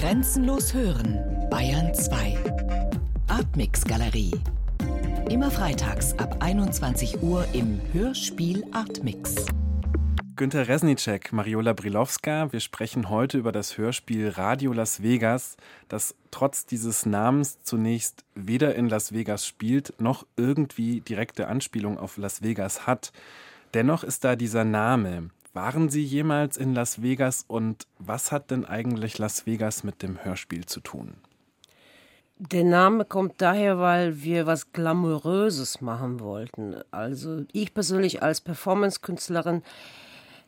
Grenzenlos hören, Bayern 2. Artmix Galerie. Immer freitags ab 21 Uhr im Hörspiel Artmix. Günter Resnicek, Mariola Brilowska. Wir sprechen heute über das Hörspiel Radio Las Vegas, das trotz dieses Namens zunächst weder in Las Vegas spielt, noch irgendwie direkte Anspielung auf Las Vegas hat. Dennoch ist da dieser Name. Waren Sie jemals in Las Vegas und was hat denn eigentlich Las Vegas mit dem Hörspiel zu tun? Der Name kommt daher, weil wir was Glamouröses machen wollten. Also ich persönlich als Performance-Künstlerin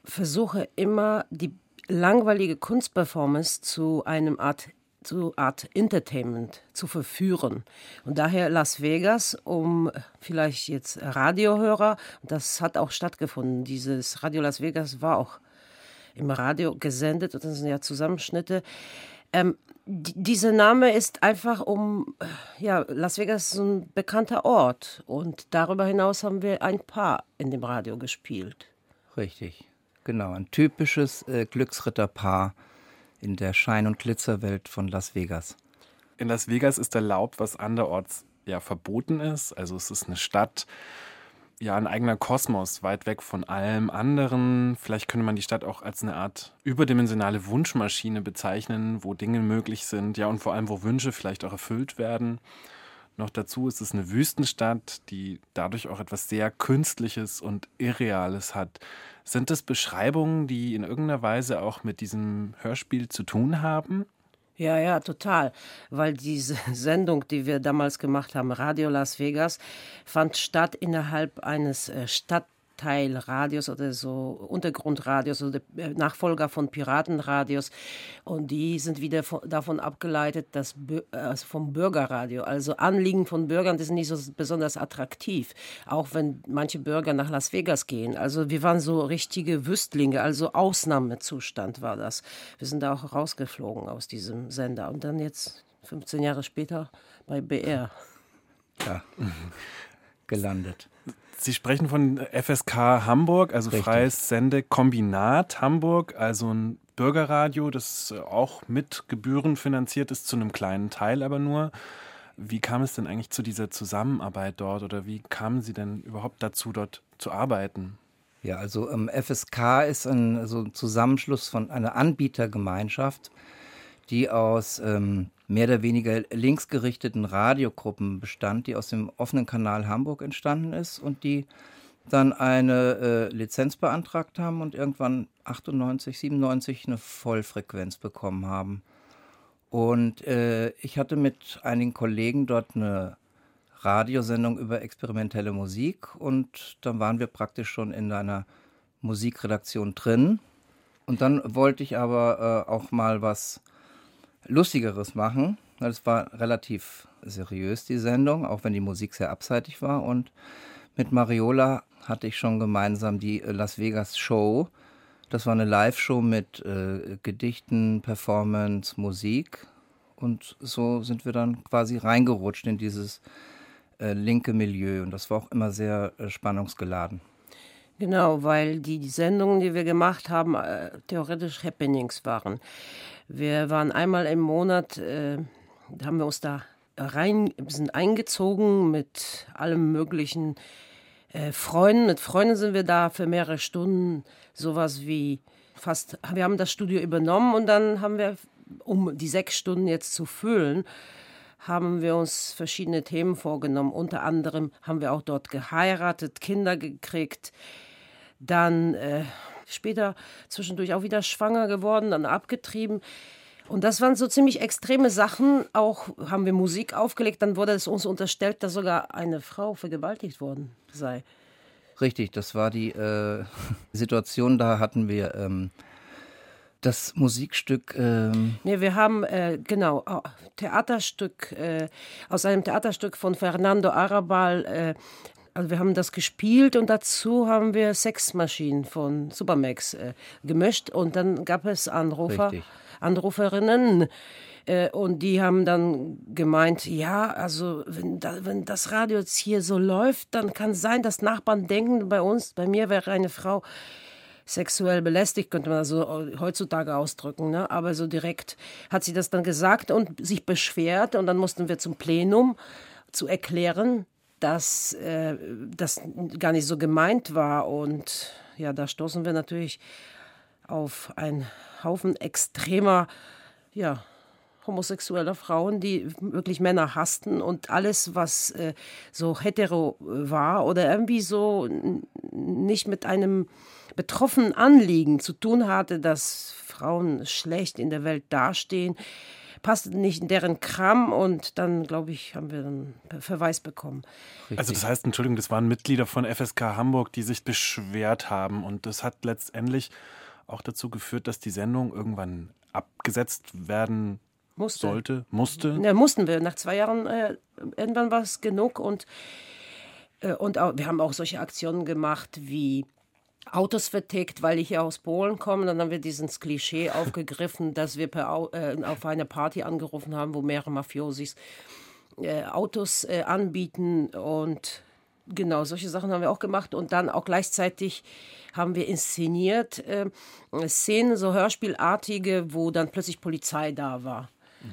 versuche immer die langweilige Kunstperformance zu einem Art zu Art Entertainment zu verführen. Und daher Las Vegas, um vielleicht jetzt Radiohörer, das hat auch stattgefunden. Dieses Radio Las Vegas war auch im Radio gesendet und das sind ja Zusammenschnitte. Ähm, dieser Name ist einfach um, ja, Las Vegas ist ein bekannter Ort und darüber hinaus haben wir ein Paar in dem Radio gespielt. Richtig. Genau, ein typisches äh, Glücksritterpaar in der Schein- und Glitzerwelt von Las Vegas. In Las Vegas ist erlaubt, was anderorts ja verboten ist. Also es ist eine Stadt, ja ein eigener Kosmos, weit weg von allem anderen. Vielleicht könnte man die Stadt auch als eine Art überdimensionale Wunschmaschine bezeichnen, wo Dinge möglich sind, ja und vor allem, wo Wünsche vielleicht auch erfüllt werden. Noch dazu ist es eine Wüstenstadt, die dadurch auch etwas sehr Künstliches und Irreales hat. Sind das Beschreibungen, die in irgendeiner Weise auch mit diesem Hörspiel zu tun haben? Ja, ja, total. Weil diese Sendung, die wir damals gemacht haben, Radio Las Vegas, fand statt innerhalb eines äh, Stadt Teilradios oder so Untergrundradios oder Nachfolger von Piratenradios. Und die sind wieder von, davon abgeleitet, dass also vom Bürgerradio, also Anliegen von Bürgern, die sind nicht so besonders attraktiv. Auch wenn manche Bürger nach Las Vegas gehen. Also wir waren so richtige Wüstlinge, also Ausnahmezustand war das. Wir sind da auch rausgeflogen aus diesem Sender. Und dann jetzt 15 Jahre später bei BR. Ja, gelandet. Sie sprechen von FSK Hamburg, also Richtig. Freies Sendekombinat Hamburg, also ein Bürgerradio, das auch mit Gebühren finanziert ist, zu einem kleinen Teil aber nur. Wie kam es denn eigentlich zu dieser Zusammenarbeit dort oder wie kamen Sie denn überhaupt dazu, dort zu arbeiten? Ja, also ähm, FSK ist ein, also ein Zusammenschluss von einer Anbietergemeinschaft, die aus ähm, mehr oder weniger linksgerichteten Radiogruppen bestand, die aus dem offenen Kanal Hamburg entstanden ist und die dann eine äh, Lizenz beantragt haben und irgendwann 98, 97 eine Vollfrequenz bekommen haben. Und äh, ich hatte mit einigen Kollegen dort eine Radiosendung über experimentelle Musik und dann waren wir praktisch schon in einer Musikredaktion drin. Und dann wollte ich aber äh, auch mal was Lustigeres machen. Es war relativ seriös, die Sendung, auch wenn die Musik sehr abseitig war. Und mit Mariola hatte ich schon gemeinsam die Las Vegas Show. Das war eine Live-Show mit äh, Gedichten, Performance, Musik. Und so sind wir dann quasi reingerutscht in dieses äh, linke Milieu. Und das war auch immer sehr äh, spannungsgeladen. Genau, weil die Sendungen, die wir gemacht haben, äh, theoretisch Happenings waren. Wir waren einmal im Monat, äh, haben wir uns da rein, sind eingezogen mit allem möglichen äh, Freunden. Mit Freunden sind wir da für mehrere Stunden, sowas wie fast, wir haben das Studio übernommen und dann haben wir, um die sechs Stunden jetzt zu füllen, haben wir uns verschiedene Themen vorgenommen. Unter anderem haben wir auch dort geheiratet, Kinder gekriegt, dann äh, später zwischendurch auch wieder schwanger geworden, dann abgetrieben. Und das waren so ziemlich extreme Sachen. Auch haben wir Musik aufgelegt, dann wurde es uns unterstellt, dass sogar eine Frau vergewaltigt worden sei. Richtig, das war die äh, Situation, da hatten wir ähm, das Musikstück. Ähm nee, wir haben, äh, genau, Theaterstück, äh, aus einem Theaterstück von Fernando Arabal, äh, also wir haben das gespielt und dazu haben wir Sexmaschinen von Supermax äh, gemischt und dann gab es Anrufer, Richtig. Anruferinnen. Äh, und die haben dann gemeint, ja, also wenn, da, wenn das Radio jetzt hier so läuft, dann kann es sein, dass Nachbarn denken, bei uns, bei mir wäre eine Frau sexuell belästigt, könnte man so heutzutage ausdrücken. Ne? Aber so direkt hat sie das dann gesagt und sich beschwert. Und dann mussten wir zum Plenum zu erklären, dass äh, das gar nicht so gemeint war. Und ja, da stoßen wir natürlich auf einen Haufen extremer, ja, homosexueller Frauen, die wirklich Männer hassten und alles, was äh, so hetero war oder irgendwie so nicht mit einem betroffenen Anliegen zu tun hatte, dass Frauen schlecht in der Welt dastehen, passte nicht in deren Kram und dann, glaube ich, haben wir einen Verweis bekommen. Richtig. Also das heißt, Entschuldigung, das waren Mitglieder von FSK Hamburg, die sich beschwert haben und das hat letztendlich auch dazu geführt, dass die Sendung irgendwann abgesetzt werden musste. sollte, musste. Ja, mussten wir. Nach zwei Jahren äh, irgendwann war es genug und, äh, und auch, wir haben auch solche Aktionen gemacht wie Autos vertickt, weil ich ja aus Polen komme. Dann haben wir dieses Klischee aufgegriffen, dass wir per, äh, auf eine Party angerufen haben, wo mehrere Mafiosis äh, Autos äh, anbieten und genau solche Sachen haben wir auch gemacht und dann auch gleichzeitig haben wir inszeniert äh, Szenen so Hörspielartige, wo dann plötzlich Polizei da war.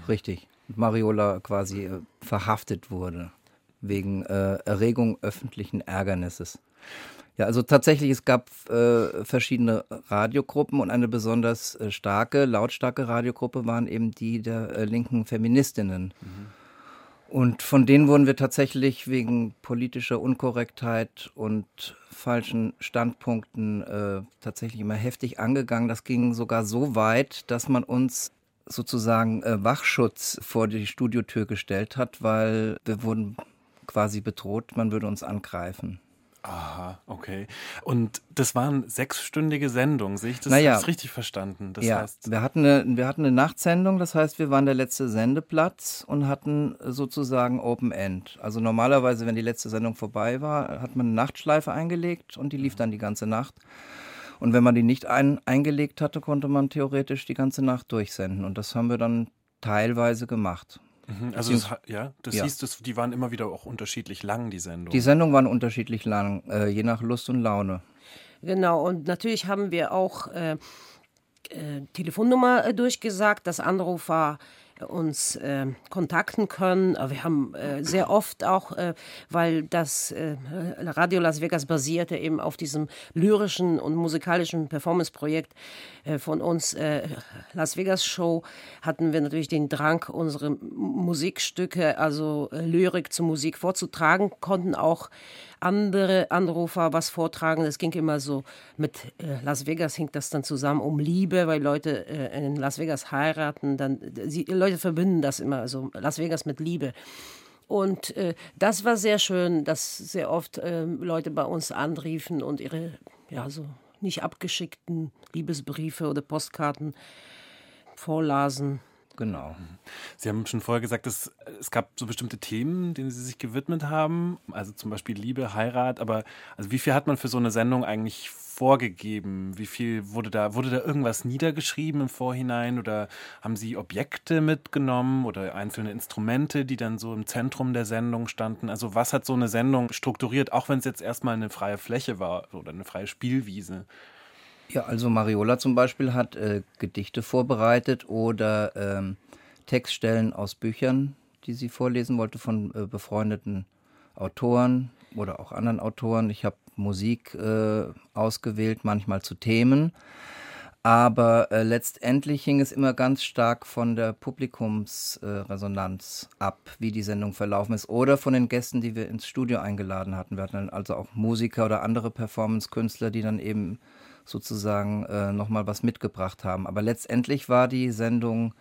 Richtig. Mariola quasi äh, verhaftet wurde wegen äh, Erregung öffentlichen Ärgernisses. Ja, also tatsächlich, es gab äh, verschiedene Radiogruppen und eine besonders äh, starke, lautstarke Radiogruppe waren eben die der äh, linken Feministinnen. Mhm. Und von denen wurden wir tatsächlich wegen politischer Unkorrektheit und falschen Standpunkten äh, tatsächlich immer heftig angegangen. Das ging sogar so weit, dass man uns sozusagen äh, Wachschutz vor die Studiotür gestellt hat, weil wir wurden quasi bedroht, man würde uns angreifen. Aha, okay. Und das waren sechsstündige Sendungen, sehe ich das naja, richtig verstanden? Das ja, heißt wir, hatten eine, wir hatten eine Nachtsendung, das heißt, wir waren der letzte Sendeplatz und hatten sozusagen Open End. Also normalerweise, wenn die letzte Sendung vorbei war, hat man eine Nachtschleife eingelegt und die lief dann die ganze Nacht. Und wenn man die nicht ein, eingelegt hatte, konnte man theoretisch die ganze Nacht durchsenden. Und das haben wir dann teilweise gemacht. Mhm, also das, ja, das ja. hieß, das, die waren immer wieder auch unterschiedlich lang, die Sendungen. Die Sendungen waren unterschiedlich lang, äh, je nach Lust und Laune. Genau, und natürlich haben wir auch äh, äh, Telefonnummer äh, durchgesagt, dass Anrufer uns äh, kontakten können. Wir haben äh, sehr oft auch, äh, weil das äh, Radio Las Vegas basierte eben auf diesem lyrischen und musikalischen Performance-Projekt äh, von uns, äh, Las Vegas Show, hatten wir natürlich den Drang, unsere Musikstücke, also Lyrik zu Musik vorzutragen, konnten auch andere Anrufer was vortragen. Es ging immer so mit äh, Las Vegas hing das dann zusammen um Liebe, weil Leute äh, in Las Vegas heiraten. Dann sie, Leute verbinden das immer, also Las Vegas mit Liebe. Und äh, das war sehr schön, dass sehr oft äh, Leute bei uns anriefen und ihre ja so nicht abgeschickten Liebesbriefe oder Postkarten vorlasen. Genau. Sie haben schon vorher gesagt, dass es gab so bestimmte Themen, denen Sie sich gewidmet haben, also zum Beispiel Liebe, Heirat, aber also wie viel hat man für so eine Sendung eigentlich vorgegeben? Wie viel wurde da, wurde da irgendwas niedergeschrieben im Vorhinein oder haben Sie Objekte mitgenommen oder einzelne Instrumente, die dann so im Zentrum der Sendung standen? Also was hat so eine Sendung strukturiert, auch wenn es jetzt erstmal eine freie Fläche war oder eine freie Spielwiese? Ja, also Mariola zum Beispiel hat äh, Gedichte vorbereitet oder ähm, Textstellen aus Büchern, die sie vorlesen wollte von äh, befreundeten Autoren oder auch anderen Autoren. Ich habe Musik äh, ausgewählt, manchmal zu Themen. Aber äh, letztendlich hing es immer ganz stark von der Publikumsresonanz äh, ab, wie die Sendung verlaufen ist, oder von den Gästen, die wir ins Studio eingeladen hatten. Wir hatten also auch Musiker oder andere Performance-Künstler, die dann eben sozusagen äh, nochmal was mitgebracht haben. Aber letztendlich war die Sendung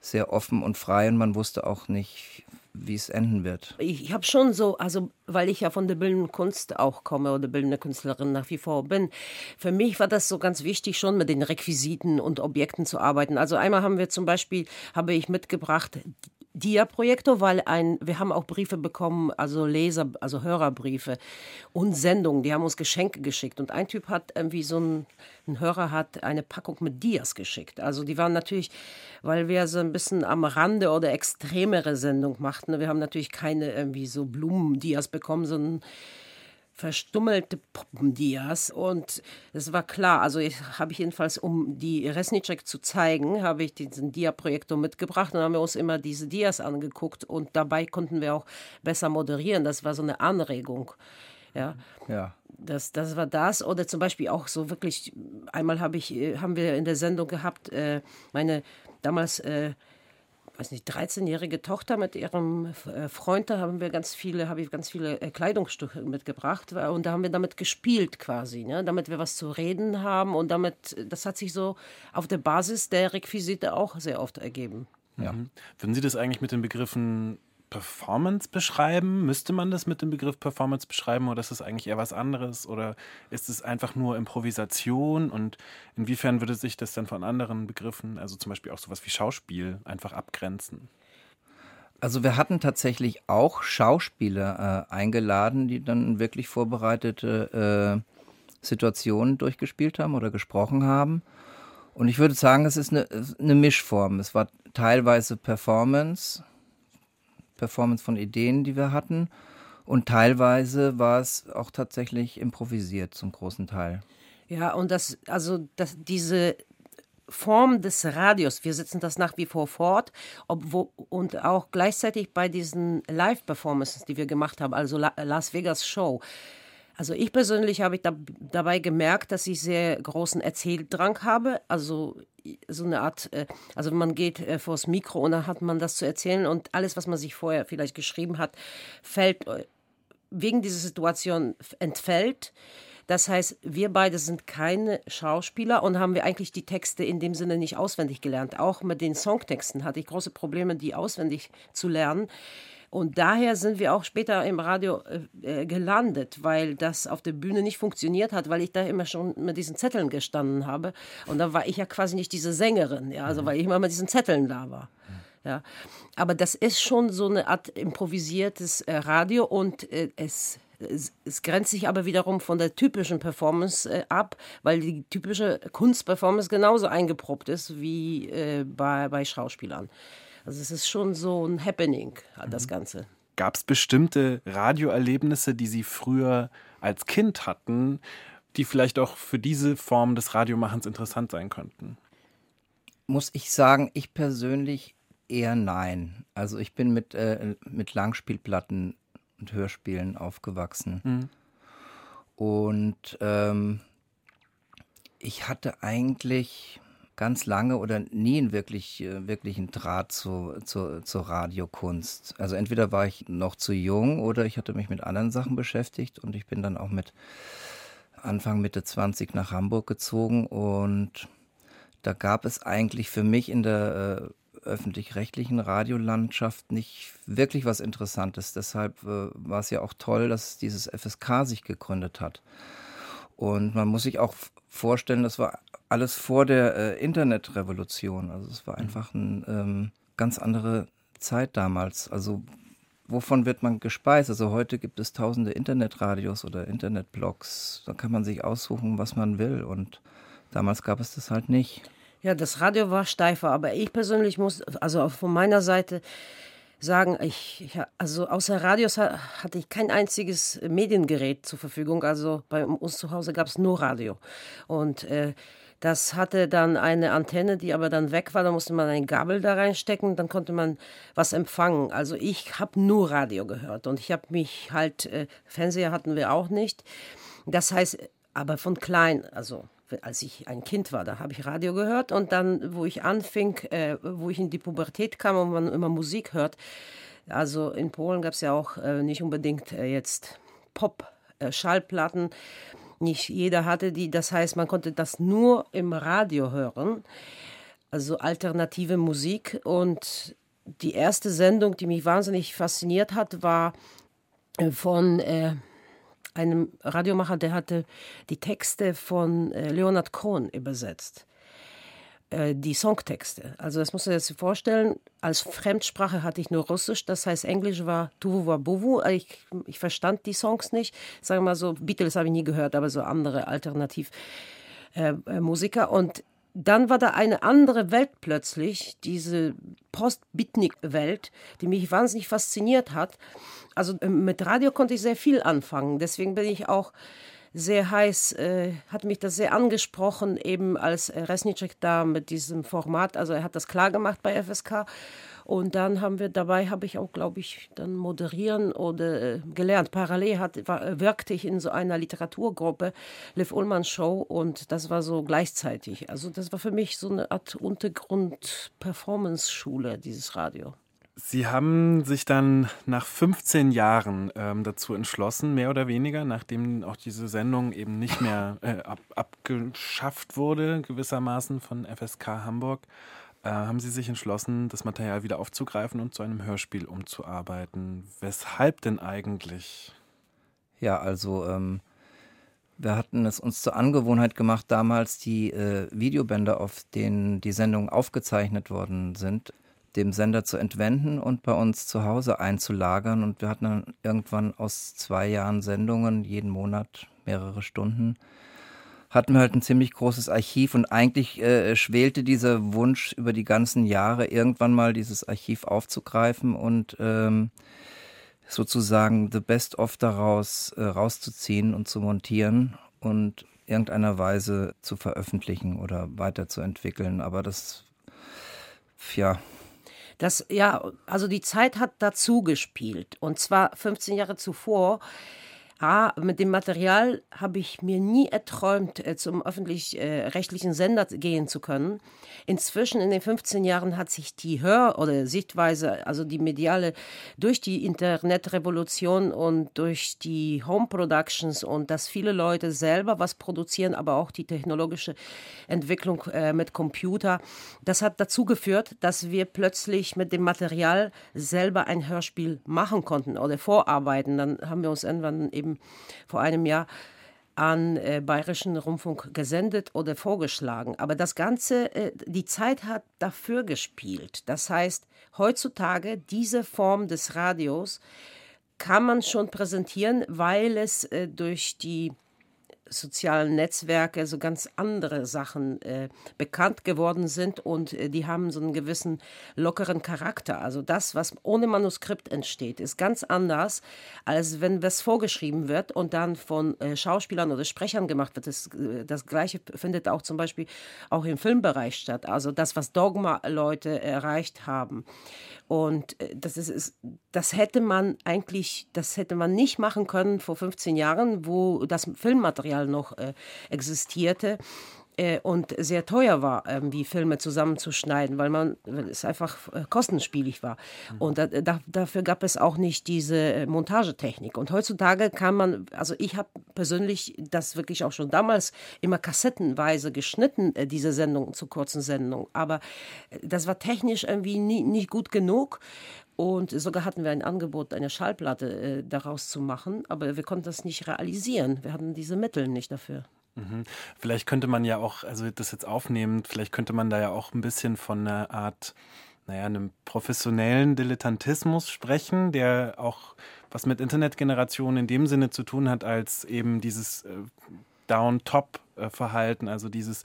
sehr offen und frei und man wusste auch nicht, wie es enden wird. Ich, habe schon so, also weil ich ja von der bildenden Kunst auch komme oder bildende Künstlerin nach wie vor bin, für mich war das so ganz wichtig, schon mit den Requisiten und Objekten zu arbeiten. Also einmal haben wir zum Beispiel, habe ich mitgebracht Dia-Projektor, weil ein, wir haben auch Briefe bekommen, also Leser, also Hörerbriefe und Sendungen, die haben uns Geschenke geschickt. Und ein Typ hat irgendwie so ein, ein Hörer hat eine Packung mit Dias geschickt. Also die waren natürlich, weil wir so ein bisschen am Rande oder extremere Sendung machten. Wir haben natürlich keine irgendwie so Blumen-Dias bekommen, sondern verstummelte Puppendias und es war klar, also habe ich jedenfalls, um die Resnicek zu zeigen, habe ich diesen Dia-Projektor mitgebracht und haben wir uns immer diese Dias angeguckt und dabei konnten wir auch besser moderieren. Das war so eine Anregung. Ja. ja. Das, das war das. Oder zum Beispiel auch so wirklich, einmal habe ich, äh, haben wir in der Sendung gehabt, äh, meine damals äh, weiß nicht, 13-jährige Tochter mit ihrem äh, Freund, da haben wir ganz viele, habe ich ganz viele äh, Kleidungsstücke mitgebracht und da haben wir damit gespielt quasi, ne? damit wir was zu reden haben und damit, das hat sich so auf der Basis der Requisite auch sehr oft ergeben. Ja. Mhm. Würden Sie das eigentlich mit den Begriffen Performance beschreiben? Müsste man das mit dem Begriff Performance beschreiben oder ist es eigentlich eher was anderes? Oder ist es einfach nur Improvisation? Und inwiefern würde sich das dann von anderen Begriffen, also zum Beispiel auch sowas wie Schauspiel, einfach abgrenzen? Also wir hatten tatsächlich auch Schauspieler äh, eingeladen, die dann wirklich vorbereitete äh, Situationen durchgespielt haben oder gesprochen haben. Und ich würde sagen, es ist eine, eine Mischform. Es war teilweise Performance, Performance von Ideen, die wir hatten. Und teilweise war es auch tatsächlich improvisiert zum großen Teil. Ja, und das, also das, diese Form des Radios, wir setzen das nach wie vor fort, obwohl, und auch gleichzeitig bei diesen Live-Performances, die wir gemacht haben, also La Las Vegas Show, also ich persönlich habe da, dabei gemerkt, dass ich sehr großen Erzähldrang habe. Also so eine Art, äh, also man geht äh, vors Mikro und dann hat man das zu erzählen und alles, was man sich vorher vielleicht geschrieben hat, fällt äh, wegen dieser Situation entfällt. Das heißt, wir beide sind keine Schauspieler und haben wir eigentlich die Texte in dem Sinne nicht auswendig gelernt. Auch mit den Songtexten hatte ich große Probleme, die auswendig zu lernen. Und daher sind wir auch später im Radio äh, äh, gelandet, weil das auf der Bühne nicht funktioniert hat, weil ich da immer schon mit diesen Zetteln gestanden habe. Und da war ich ja quasi nicht diese Sängerin, ja, also mhm. weil ich immer mit diesen Zetteln da war. Ja. Aber das ist schon so eine Art improvisiertes äh, Radio und äh, es es, es, grenzt sich aber wiederum von der typischen Performance äh, ab, weil die typische Kunstperformance genauso eingeprobt ist wie äh, bei, bei Schauspielern. Also es ist schon so ein Happening, das mhm. Ganze. Gab es bestimmte Radioerlebnisse, die Sie früher als Kind hatten, die vielleicht auch für diese Form des Radiomachens interessant sein könnten? Muss ich sagen, ich persönlich eher nein. Also ich bin mit, äh, mit Langspielplatten und Hörspielen aufgewachsen. Mhm. Und ähm, ich hatte eigentlich ganz lange oder nie einen wirklich, äh, wirklichen Draht zu, zu, zur Radiokunst. Also entweder war ich noch zu jung oder ich hatte mich mit anderen Sachen beschäftigt und ich bin dann auch mit Anfang, Mitte 20 nach Hamburg gezogen und da gab es eigentlich für mich in der äh, öffentlich-rechtlichen Radiolandschaft nicht wirklich was Interessantes. Deshalb äh, war es ja auch toll, dass dieses FSK sich gegründet hat. Und man muss sich auch vorstellen, das war alles vor der äh, Internetrevolution. Also es war mhm. einfach eine ähm, ganz andere Zeit damals. Also wovon wird man gespeist? Also heute gibt es tausende Internetradios oder Internetblogs. Da kann man sich aussuchen, was man will. Und damals gab es das halt nicht. Ja, das Radio war steifer, aber ich persönlich muss, also von meiner Seite sagen, ich, ich also außer Radios hatte ich kein einziges Mediengerät zur Verfügung. Also bei uns zu Hause gab es nur Radio. Und äh, das hatte dann eine Antenne, die aber dann weg war. Da musste man eine Gabel da reinstecken, dann konnte man was empfangen. Also ich habe nur Radio gehört und ich habe mich halt, äh, Fernseher hatten wir auch nicht. Das heißt, aber von klein, also als ich ein Kind war, da habe ich Radio gehört und dann, wo ich anfing, äh, wo ich in die Pubertät kam und man immer Musik hört, also in Polen gab es ja auch äh, nicht unbedingt äh, jetzt Pop-Schallplatten. Äh, nicht jeder hatte die. Das heißt, man konnte das nur im Radio hören. Also alternative Musik. Und die erste Sendung, die mich wahnsinnig fasziniert hat, war äh, von äh, einem Radiomacher, der hatte die Texte von äh, Leonard Cohen übersetzt. Äh, die Songtexte. Also das musst du dir jetzt vorstellen, als Fremdsprache hatte ich nur Russisch, das heißt Englisch war Tuvu Wabuvu. Ich, ich verstand die Songs nicht. Sagen wir mal so, Beatles habe ich nie gehört, aber so andere Alternativmusiker. Äh, äh, und dann war da eine andere Welt plötzlich. Diese Post-Bitnik-Welt, die mich wahnsinnig fasziniert hat. Also ähm, mit Radio konnte ich sehr viel anfangen. Deswegen bin ich auch sehr heiß, äh, hat mich das sehr angesprochen, eben als Resnicek da mit diesem Format. Also er hat das klar gemacht bei FSK. Und dann haben wir dabei, habe ich auch, glaube ich, dann moderieren oder äh, gelernt. Parallel hat, war, wirkte ich in so einer Literaturgruppe, Liv Ullmann Show, und das war so gleichzeitig. Also das war für mich so eine Art Untergrund-Performance-Schule, dieses Radio. Sie haben sich dann nach 15 Jahren ähm, dazu entschlossen, mehr oder weniger, nachdem auch diese Sendung eben nicht mehr äh, ab, abgeschafft wurde, gewissermaßen von FSK Hamburg, äh, haben Sie sich entschlossen, das Material wieder aufzugreifen und zu einem Hörspiel umzuarbeiten. Weshalb denn eigentlich? Ja, also ähm, wir hatten es uns zur Angewohnheit gemacht, damals die äh, Videobänder, auf denen die Sendungen aufgezeichnet worden sind, dem Sender zu entwenden und bei uns zu Hause einzulagern. Und wir hatten dann irgendwann aus zwei Jahren Sendungen, jeden Monat mehrere Stunden, hatten wir halt ein ziemlich großes Archiv und eigentlich äh, schwelte dieser Wunsch über die ganzen Jahre, irgendwann mal dieses Archiv aufzugreifen und ähm, sozusagen the best of daraus äh, rauszuziehen und zu montieren und irgendeiner Weise zu veröffentlichen oder weiterzuentwickeln. Aber das, ja, das, ja, also die Zeit hat dazu gespielt. Und zwar 15 Jahre zuvor A, mit dem Material habe ich mir nie erträumt, äh, zum öffentlich-rechtlichen Sender gehen zu können. Inzwischen in den 15 Jahren hat sich die Hör- oder Sichtweise, also die mediale, durch die Internetrevolution und durch die Home Productions und dass viele Leute selber was produzieren, aber auch die technologische Entwicklung äh, mit Computer, das hat dazu geführt, dass wir plötzlich mit dem Material selber ein Hörspiel machen konnten oder vorarbeiten. Dann haben wir uns irgendwann eben vor einem Jahr an äh, Bayerischen Rundfunk gesendet oder vorgeschlagen. Aber das Ganze, äh, die Zeit hat dafür gespielt. Das heißt, heutzutage diese Form des Radios kann man schon präsentieren, weil es äh, durch die sozialen Netzwerke so ganz andere Sachen äh, bekannt geworden sind und äh, die haben so einen gewissen lockeren Charakter. Also das, was ohne Manuskript entsteht, ist ganz anders, als wenn was vorgeschrieben wird und dann von äh, Schauspielern oder Sprechern gemacht wird. Das, äh, das Gleiche findet auch zum Beispiel auch im Filmbereich statt. Also das, was Dogma-Leute erreicht haben. Und äh, das ist, das hätte man eigentlich, das hätte man nicht machen können vor 15 Jahren, wo das Filmmaterial noch äh, existierte und sehr teuer war, irgendwie Filme zusammenzuschneiden, weil man weil es einfach äh, kostenspielig war. Mhm. Und da, da, dafür gab es auch nicht diese äh, Montagetechnik. Und heutzutage kann man, also ich habe persönlich das wirklich auch schon damals immer kassettenweise geschnitten, äh, diese Sendungen zu kurzen Sendungen. Aber das war technisch irgendwie nie, nicht gut genug. Und sogar hatten wir ein Angebot, eine Schallplatte äh, daraus zu machen, aber wir konnten das nicht realisieren. Wir hatten diese Mittel nicht dafür. Mhm. Vielleicht könnte man ja auch, also das jetzt aufnehmen, vielleicht könnte man da ja auch ein bisschen von einer Art, naja, einem professionellen Dilettantismus sprechen, der auch was mit Internetgeneration in dem Sinne zu tun hat, als eben dieses äh, Down-Top-Verhalten, also dieses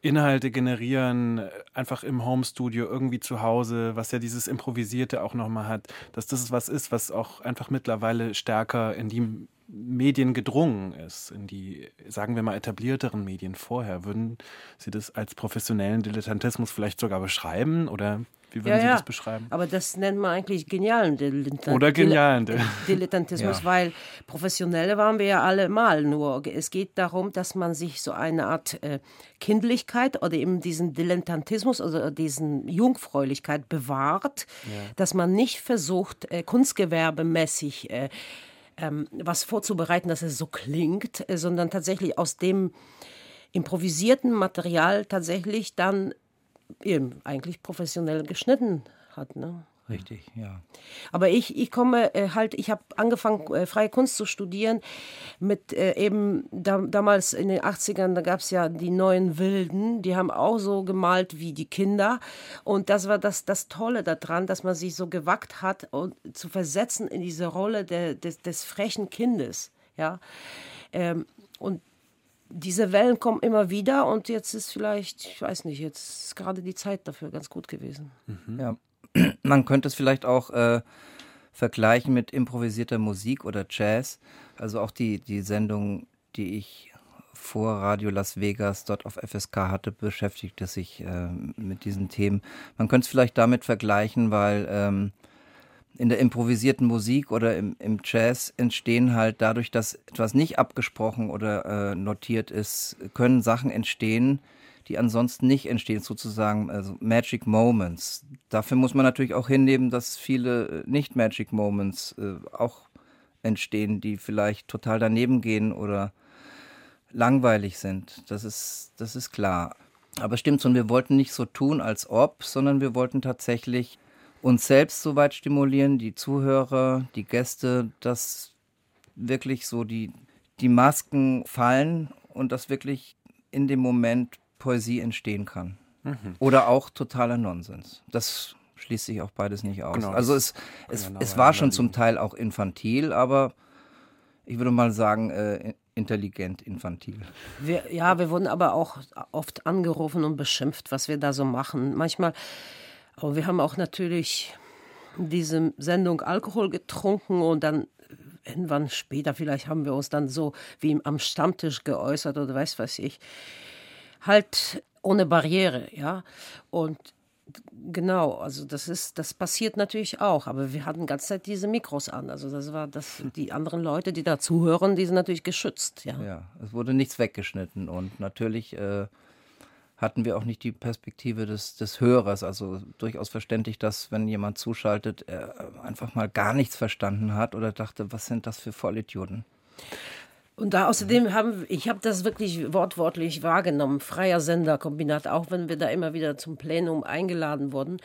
Inhalte generieren, einfach im Homestudio, irgendwie zu Hause, was ja dieses Improvisierte auch nochmal hat, dass das was ist, was auch einfach mittlerweile stärker in die Medien gedrungen ist, in die, sagen wir mal, etablierteren Medien vorher. Würden Sie das als professionellen Dilettantismus vielleicht sogar beschreiben oder wie würden ja, Sie ja. das beschreiben? Aber das nennt man eigentlich genialen Dilettantismus. Oder genialen Dilettantismus, Ja. weil Professionelle waren wir ja alle mal. Nur es geht darum, dass man sich so eine Art äh, Kindlichkeit oder eben diesen Dilettantismus oder diesen Jungfräulichkeit bewahrt, dass man nicht versucht, äh, kunstgewerbemäßig äh, ähm, was vorzubereiten, dass es so klingt, äh, sondern tatsächlich aus dem improvisierten Material tatsächlich dann eben eigentlich professionell geschnitten hat. Ne? Richtig, ja. Aber ich, ich komme äh, halt, ich habe angefangen, äh, freie Kunst zu studieren mit äh, eben da, damals in den 80ern, da gab es ja die neuen Wilden, die haben auch so gemalt wie die Kinder. Und das war das, das Tolle daran, dass man sich so gewagt hat, und zu versetzen in diese Rolle der, des, des frechen Kindes. Ja? Ähm, und diese Wellen kommen immer wieder und jetzt ist vielleicht, ich weiß nicht, jetzt ist gerade die Zeit dafür ganz gut gewesen. Mhm. Ja, man könnte es vielleicht auch äh, vergleichen mit improvisierter Musik oder Jazz. Also auch die, die Sendung, die ich vor Radio Las Vegas dort auf FSK hatte, beschäftigte sich äh, mit diesen Themen. Man könnte es vielleicht damit vergleichen, weil ähm, in der improvisierten Musik oder im, im, Jazz entstehen halt dadurch, dass etwas nicht abgesprochen oder äh, notiert ist, können Sachen entstehen, die ansonsten nicht entstehen, sozusagen also Magic Moments. Dafür muss man natürlich auch hinnehmen, dass viele äh, nicht Magic Moments äh, auch entstehen, die vielleicht total daneben gehen oder langweilig sind. Das ist, das ist klar. Aber stimmt schon, wir wollten nicht so tun, als ob, sondern wir wollten tatsächlich uns selbst so weit stimulieren, die Zuhörer, die Gäste, dass wirklich so die, die Masken fallen und dass wirklich in dem Moment Poesie entstehen kann. Mhm. Oder auch totaler Nonsens. Das schließt sich auch beides nicht aus. Genau, also es, es, genau es war schon zum Teil auch infantil, aber ich würde mal sagen, äh, intelligent infantil. Wir, ja, wir wurden aber auch oft angerufen und beschimpft, was wir da so machen. Manchmal aber wir haben auch natürlich diese Sendung Alkohol getrunken und dann irgendwann später, vielleicht haben wir uns dann so wie am Stammtisch geäußert oder weiß was ich. Halt ohne Barriere, ja. Und genau, also das ist, das passiert natürlich auch, aber wir hatten ganze Zeit diese Mikros an. Also das war das, die anderen Leute, die da zuhören, die sind natürlich geschützt, ja. Ja, es wurde nichts weggeschnitten und natürlich äh, hatten wir auch nicht die Perspektive des, des Hörers. Also durchaus verständlich, dass wenn jemand zuschaltet, er einfach mal gar nichts verstanden hat oder dachte, was sind das für Vollidioten. Und da außerdem haben ich habe das wirklich wortwörtlich wahrgenommen, freier Senderkombinat, auch wenn wir da immer wieder zum Plenum eingeladen wurden.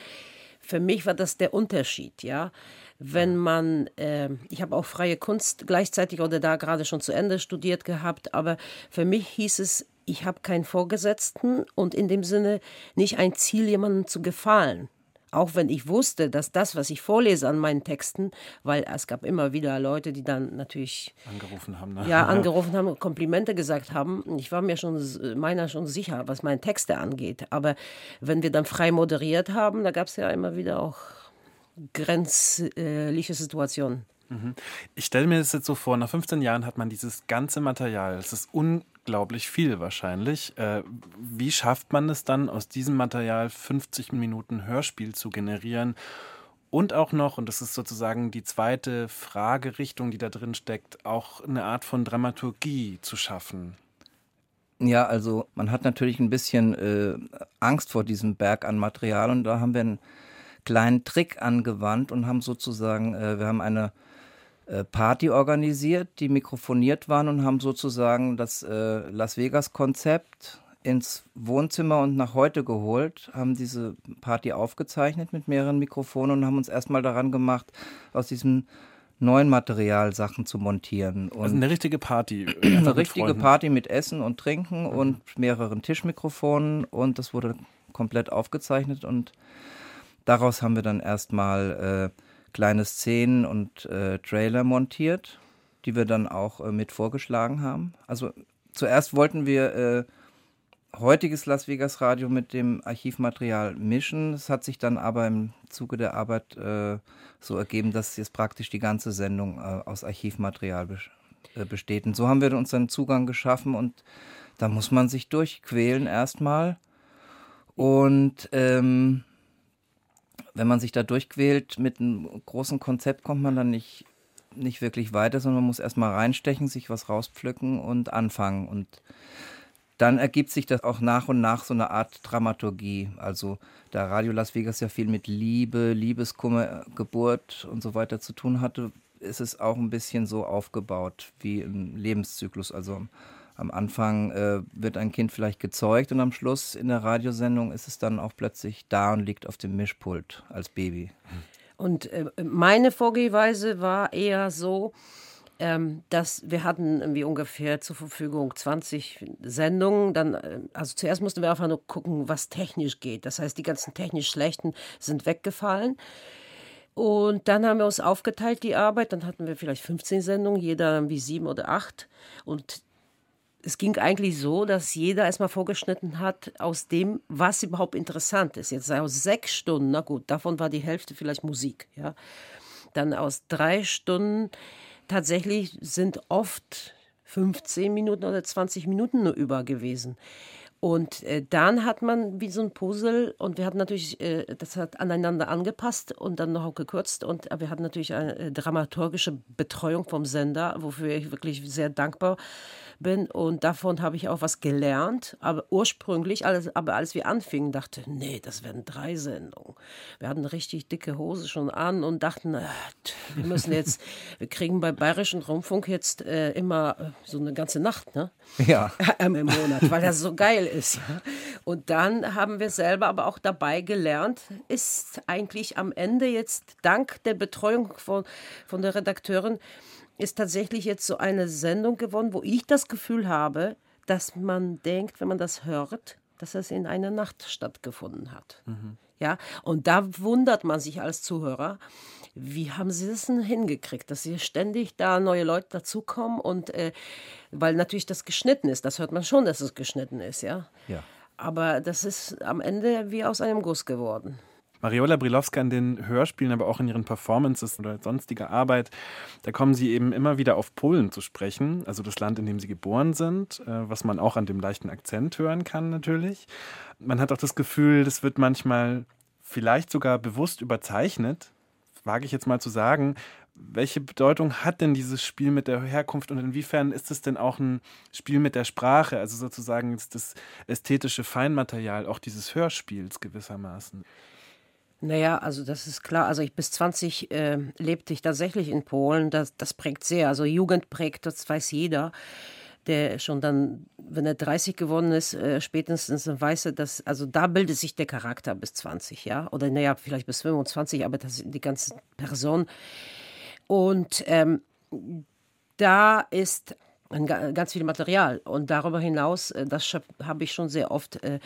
Für mich war das der Unterschied, ja. Wenn man, äh, ich habe auch freie Kunst gleichzeitig oder da gerade schon zu Ende studiert gehabt, aber für mich hieß es ich habe keinen Vorgesetzten und in dem Sinne nicht ein Ziel, jemandem zu gefallen. Auch wenn ich wusste, dass das, was ich vorlese an meinen Texten, weil es gab immer wieder Leute, die dann natürlich angerufen haben, ne? ja angerufen haben, Komplimente gesagt haben. Ich war mir schon meiner schon sicher, was meine Texte angeht. Aber wenn wir dann frei moderiert haben, da gab es ja immer wieder auch grenzliche Situationen. Mhm. Ich stelle mir das jetzt so vor, nach 15 Jahren hat man dieses ganze Material. Es ist un unglaublich viel wahrscheinlich. Äh, wie schafft man es dann, aus diesem Material 50 Minuten Hörspiel zu generieren? Und auch noch, und das ist sozusagen die zweite Fragerichtung, die da drin steckt, auch eine Art von Dramaturgie zu schaffen. Ja, also man hat natürlich ein bisschen äh, Angst vor diesem Berg an Material und da haben wir einen kleinen Trick angewandt und haben sozusagen, äh, wir haben eine Party organisiert, die mikrofoniert waren und haben sozusagen das äh, Las Vegas-Konzept ins Wohnzimmer und nach heute geholt, haben diese Party aufgezeichnet mit mehreren Mikrofonen und haben uns erstmal daran gemacht, aus diesem neuen Material Sachen zu montieren. Und also eine richtige Party. eine richtige Party mit Essen und Trinken mhm. und mehreren Tischmikrofonen und das wurde komplett aufgezeichnet und daraus haben wir dann erstmal äh, kleine Szenen und äh, Trailer montiert, die wir dann auch äh, mit vorgeschlagen haben. Also zuerst wollten wir äh, heutiges Las Vegas Radio mit dem Archivmaterial mischen. Es hat sich dann aber im Zuge der Arbeit äh, so ergeben, dass jetzt praktisch die ganze Sendung äh, aus Archivmaterial be äh, besteht. Und so haben wir uns dann Zugang geschaffen und da muss man sich durchquälen erstmal. Und ähm, wenn man sich da durchquält mit einem großen Konzept, kommt man dann nicht, nicht wirklich weiter, sondern man muss erstmal reinstechen, sich was rauspflücken und anfangen. Und dann ergibt sich das auch nach und nach so eine Art Dramaturgie. Also da Radio Las Vegas ja viel mit Liebe, Liebeskummer, Geburt und so weiter zu tun hatte, ist es auch ein bisschen so aufgebaut wie im Lebenszyklus. Also am Anfang äh, wird ein Kind vielleicht gezeugt und am Schluss in der Radiosendung ist es dann auch plötzlich da und liegt auf dem Mischpult als Baby. Und äh, meine Vorgehweise war eher so, ähm, dass wir hatten irgendwie ungefähr zur Verfügung 20 Sendungen. Dann, äh, also zuerst mussten wir einfach nur gucken, was technisch geht. Das heißt, die ganzen technisch schlechten sind weggefallen. Und dann haben wir uns aufgeteilt, die Arbeit. Dann hatten wir vielleicht 15 Sendungen, jeder wie sieben oder acht. Und es ging eigentlich so, dass jeder erstmal vorgeschnitten hat aus dem, was überhaupt interessant ist. Jetzt aus sechs Stunden, na gut, davon war die Hälfte vielleicht Musik, ja. Dann aus drei Stunden tatsächlich sind oft 15 Minuten oder 20 Minuten nur über gewesen. Und äh, dann hat man wie so ein Puzzle und wir hatten natürlich, äh, das hat aneinander angepasst und dann noch auch gekürzt und äh, wir hatten natürlich eine äh, dramaturgische Betreuung vom Sender, wofür ich wirklich sehr dankbar bin und davon habe ich auch was gelernt. Aber ursprünglich, alles, aber als wir anfingen, dachte nee, das werden drei Sendungen. Wir hatten richtig dicke Hose schon an und dachten, äh, wir müssen jetzt, wir kriegen bei Bayerischen Rundfunk jetzt äh, immer äh, so eine ganze Nacht, ne? Ja. Im Monat, weil das so geil ist. Und dann haben wir selber aber auch dabei gelernt, ist eigentlich am Ende jetzt dank der Betreuung von, von der Redakteurin, ist tatsächlich jetzt so eine Sendung geworden, wo ich das Gefühl habe, dass man denkt, wenn man das hört, dass es in einer Nacht stattgefunden hat. Mhm. Ja, und da wundert man sich als Zuhörer, wie haben sie das denn hingekriegt, dass hier ständig da neue Leute dazukommen und äh, weil natürlich das geschnitten ist, das hört man schon, dass es geschnitten ist, ja. Ja. Aber das ist am Ende wie aus einem Guss geworden. Mariola Brilowska in den Hörspielen, aber auch in ihren Performances oder sonstiger Arbeit, da kommen sie eben immer wieder auf Polen zu sprechen, also das Land, in dem sie geboren sind, äh, was man auch an dem leichten Akzent hören kann natürlich. Man hat auch das Gefühl, das wird manchmal vielleicht sogar bewusst überzeichnet, wage ich jetzt mal zu sagen. Welche Bedeutung hat denn dieses Spiel mit der Herkunft und inwiefern ist es denn auch ein Spiel mit der Sprache, also sozusagen das ästhetische Feinmaterial auch dieses Hörspiels gewissermaßen? Naja, also das ist klar. Also ich bis 20 äh, lebte ich tatsächlich in Polen. Das, das prägt sehr. Also Jugend prägt, das weiß jeder. Der schon dann, wenn er 30 geworden ist, äh, spätestens dann weiß er, dass, also da bildet sich der Charakter bis 20, ja. Oder naja, vielleicht bis 25, aber das die ganze Person. Und ähm, da ist ganz viel Material. Und darüber hinaus, äh, das habe ich schon sehr oft äh,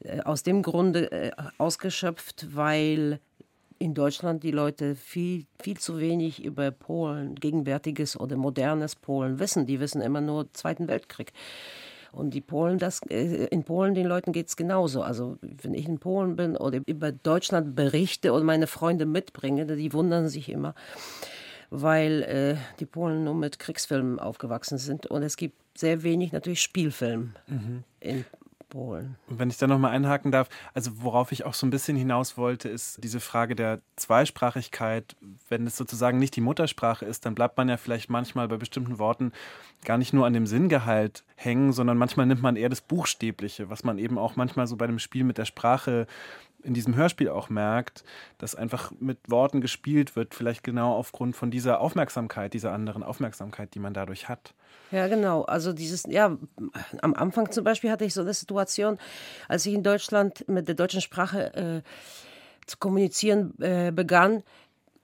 äh, aus dem Grunde ausgeschöpft, weil in Deutschland die Leute viel, viel zu wenig über Polen, gegenwärtiges oder modernes Polen wissen. Die wissen immer nur Zweiten Weltkrieg. Und die Polen, das, in Polen den Leuten geht es genauso. Also wenn ich in Polen bin oder über Deutschland berichte und meine Freunde mitbringe, die wundern sich immer weil äh, die Polen nur mit Kriegsfilmen aufgewachsen sind und es gibt sehr wenig natürlich Spielfilm mhm. in Und wenn ich da nochmal einhaken darf, also worauf ich auch so ein bisschen hinaus wollte, ist diese Frage der Zweisprachigkeit. Wenn es sozusagen nicht die Muttersprache ist, dann bleibt man ja vielleicht manchmal bei bestimmten Worten gar nicht nur an dem Sinngehalt hängen, sondern manchmal nimmt man eher das Buchstäbliche, was man eben auch manchmal so bei dem Spiel mit der Sprache in diesem Hörspiel auch merkt, dass einfach mit Worten gespielt wird, vielleicht genau aufgrund von dieser Aufmerksamkeit, dieser anderen Aufmerksamkeit, die man dadurch hat. Ja, genau. Also dieses, ja, am Anfang zum Beispiel hatte ich so eine Situation, als ich in Deutschland mit der deutschen Sprache äh, zu kommunizieren äh, begann,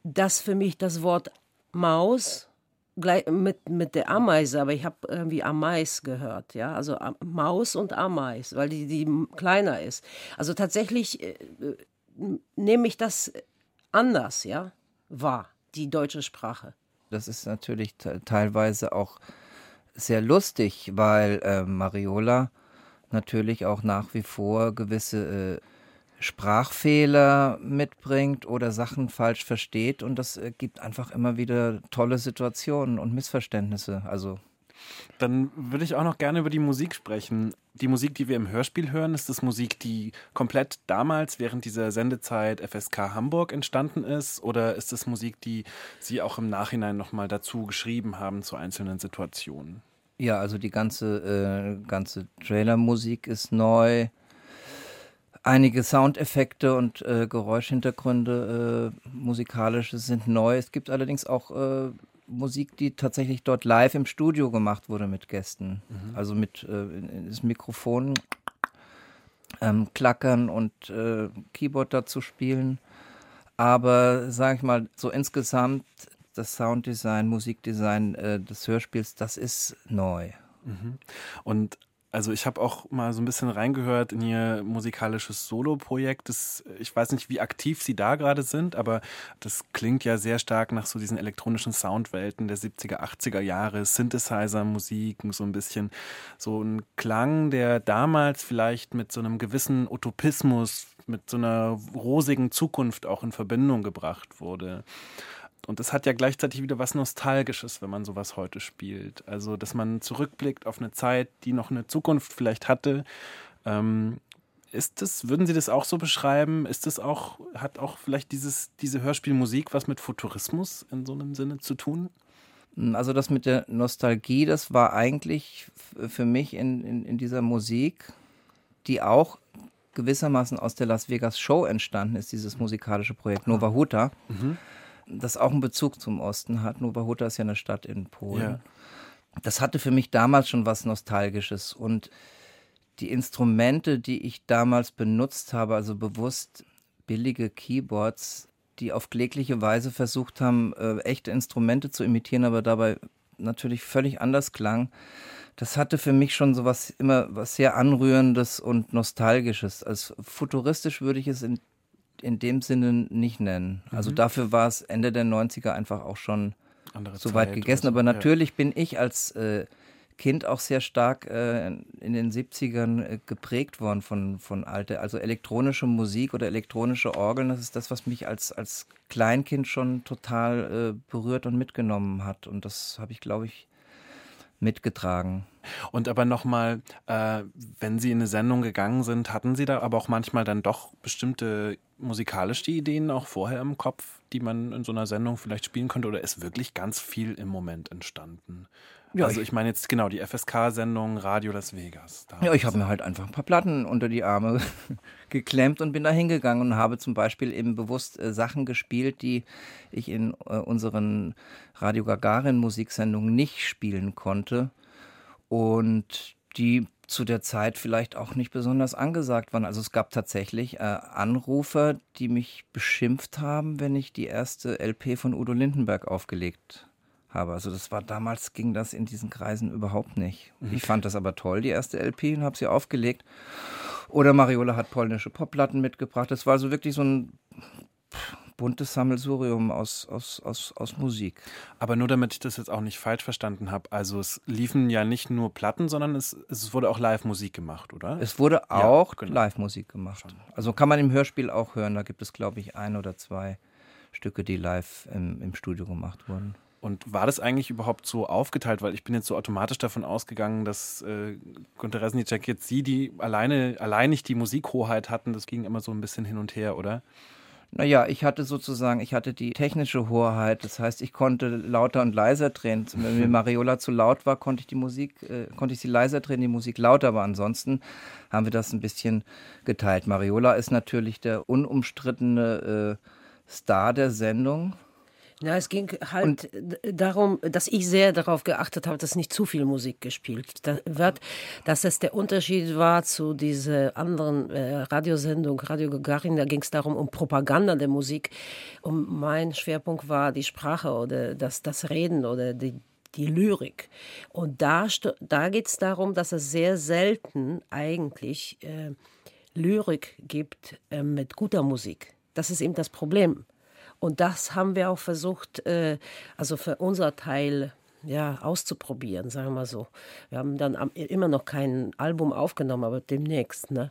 dass für mich das Wort Maus mit, mit der Ameise, aber ich habe irgendwie Ameis gehört, ja, also Maus und Ameis, weil die, die kleiner ist. Also tatsächlich äh, nehme ich das anders, ja, wahr, die deutsche Sprache. Das ist natürlich teilweise auch sehr lustig, weil äh, Mariola natürlich auch nach wie vor gewisse äh, Sprachfehler mitbringt oder Sachen falsch versteht und das äh, gibt einfach immer wieder tolle Situationen und Missverständnisse. Also dann würde ich auch noch gerne über die Musik sprechen. Die Musik, die wir im Hörspiel hören, ist das Musik, die komplett damals während dieser Sendezeit FSK Hamburg entstanden ist? Oder ist es Musik, die Sie auch im Nachhinein nochmal dazu geschrieben haben zu einzelnen Situationen? Ja, also die ganze, äh, ganze Trailermusik ist neu einige Soundeffekte und äh, Geräuschhintergründe äh, musikalische sind neu. Es gibt allerdings auch äh, Musik, die tatsächlich dort live im Studio gemacht wurde mit Gästen. Mhm. Also mit äh, das Mikrofon ähm, klackern und äh, Keyboard dazu spielen. Aber sag ich mal, so insgesamt das Sounddesign, Musikdesign äh, des Hörspiels, das ist neu. Mhm. Und Also ich habe auch mal so ein bisschen reingehört in ihr musikalisches Solo-Projekt. Ich weiß nicht, wie aktiv sie da gerade sind, aber das klingt ja sehr stark nach so diesen elektronischen Soundwelten der 70er, 80er Jahre, Synthesizer-Musik, so ein bisschen so ein Klang, der damals vielleicht mit so einem gewissen Utopismus, mit so einer rosigen Zukunft auch in Verbindung gebracht wurde. Und das hat ja gleichzeitig wieder was Nostalgisches, wenn man sowas heute spielt. Also, dass man zurückblickt auf eine Zeit, die noch eine Zukunft vielleicht hatte. Ähm, ist das, würden Sie das auch so beschreiben? Ist das auch, hat auch vielleicht dieses, diese Hörspielmusik was mit Futurismus in so einem Sinne zu tun? Also das mit der Nostalgie, das war eigentlich für mich in, in, in dieser Musik, die auch gewissermaßen aus der Las Vegas Show entstanden ist, dieses musikalische Projekt Nova Huta. Mhm das auch einen Bezug zum Osten hat. Huta ist ja eine Stadt in Polen. Ja. Das hatte für mich damals schon was Nostalgisches und die Instrumente, die ich damals benutzt habe, also bewusst billige Keyboards, die auf klägliche Weise versucht haben, äh, echte Instrumente zu imitieren, aber dabei natürlich völlig anders klang. Das hatte für mich schon so was immer was sehr anrührendes und nostalgisches. Als futuristisch würde ich es in in dem Sinne nicht nennen. Also mhm. dafür war es Ende der 90er einfach auch schon Andere so weit gegessen. So. Aber natürlich ja. bin ich als äh, Kind auch sehr stark äh, in den 70ern äh, geprägt worden von, von alte, also elektronische Musik oder elektronische Orgeln. Das ist das, was mich als, als Kleinkind schon total äh, berührt und mitgenommen hat. Und das habe ich, glaube ich, mitgetragen. Und aber nochmal, äh, wenn Sie in eine Sendung gegangen sind, hatten Sie da aber auch manchmal dann doch bestimmte musikalische Ideen auch vorher im Kopf, die man in so einer Sendung vielleicht spielen könnte? Oder ist wirklich ganz viel im Moment entstanden? Ja, also ich meine jetzt genau die FSK-Sendung Radio Las Vegas. Ja, ich habe mir halt einfach ein paar Platten unter die Arme geklemmt und bin da hingegangen und habe zum Beispiel eben bewusst äh, Sachen gespielt, die ich in äh, unseren Radio Gagarin Musiksendungen nicht spielen konnte und die zu der Zeit vielleicht auch nicht besonders angesagt waren. Also es gab tatsächlich äh, Anrufer, die mich beschimpft haben, wenn ich die erste LP von Udo Lindenberg aufgelegt habe. Also das war damals ging das in diesen Kreisen überhaupt nicht. Mhm. Ich fand das aber toll, die erste LP und habe sie aufgelegt. Oder Mariola hat polnische Popplatten mitgebracht. Das war also wirklich so ein buntes Sammelsurium aus, aus, aus, aus Musik. Aber nur damit ich das jetzt auch nicht falsch verstanden habe, also es liefen ja nicht nur Platten, sondern es, es wurde auch Live-Musik gemacht, oder? Es wurde auch ja, genau. Live-Musik gemacht. Also kann man im Hörspiel auch hören, da gibt es, glaube ich, ein oder zwei Stücke, die live im, im Studio gemacht wurden. Und war das eigentlich überhaupt so aufgeteilt? Weil ich bin jetzt so automatisch davon ausgegangen, dass äh, Günter Resnicek jetzt sie, die alleine, alleinig die Musikhoheit hatten, das ging immer so ein bisschen hin und her, oder? Naja, ich hatte sozusagen, ich hatte die technische Hoheit. Das heißt, ich konnte lauter und leiser drehen. Wenn mir Mariola zu laut war, konnte ich die Musik, äh, konnte ich sie leiser drehen, die Musik lauter. Aber ansonsten haben wir das ein bisschen geteilt. Mariola ist natürlich der unumstrittene äh, Star der Sendung. Ja, es ging halt und darum, dass ich sehr darauf geachtet habe, dass nicht zu viel Musik gespielt wird, dass es der Unterschied war zu dieser anderen äh, Radiosendung, Radio Gagarin, da ging es darum, um Propaganda der Musik. Und mein Schwerpunkt war die Sprache oder das, das Reden oder die, die Lyrik. Und da, da geht es darum, dass es sehr selten eigentlich äh, Lyrik gibt äh, mit guter Musik. Das ist eben das Problem. Und das haben wir auch versucht, äh, also für unser Teil ja, auszuprobieren, sagen wir so. Wir haben dann immer noch kein Album aufgenommen, aber demnächst. Ne?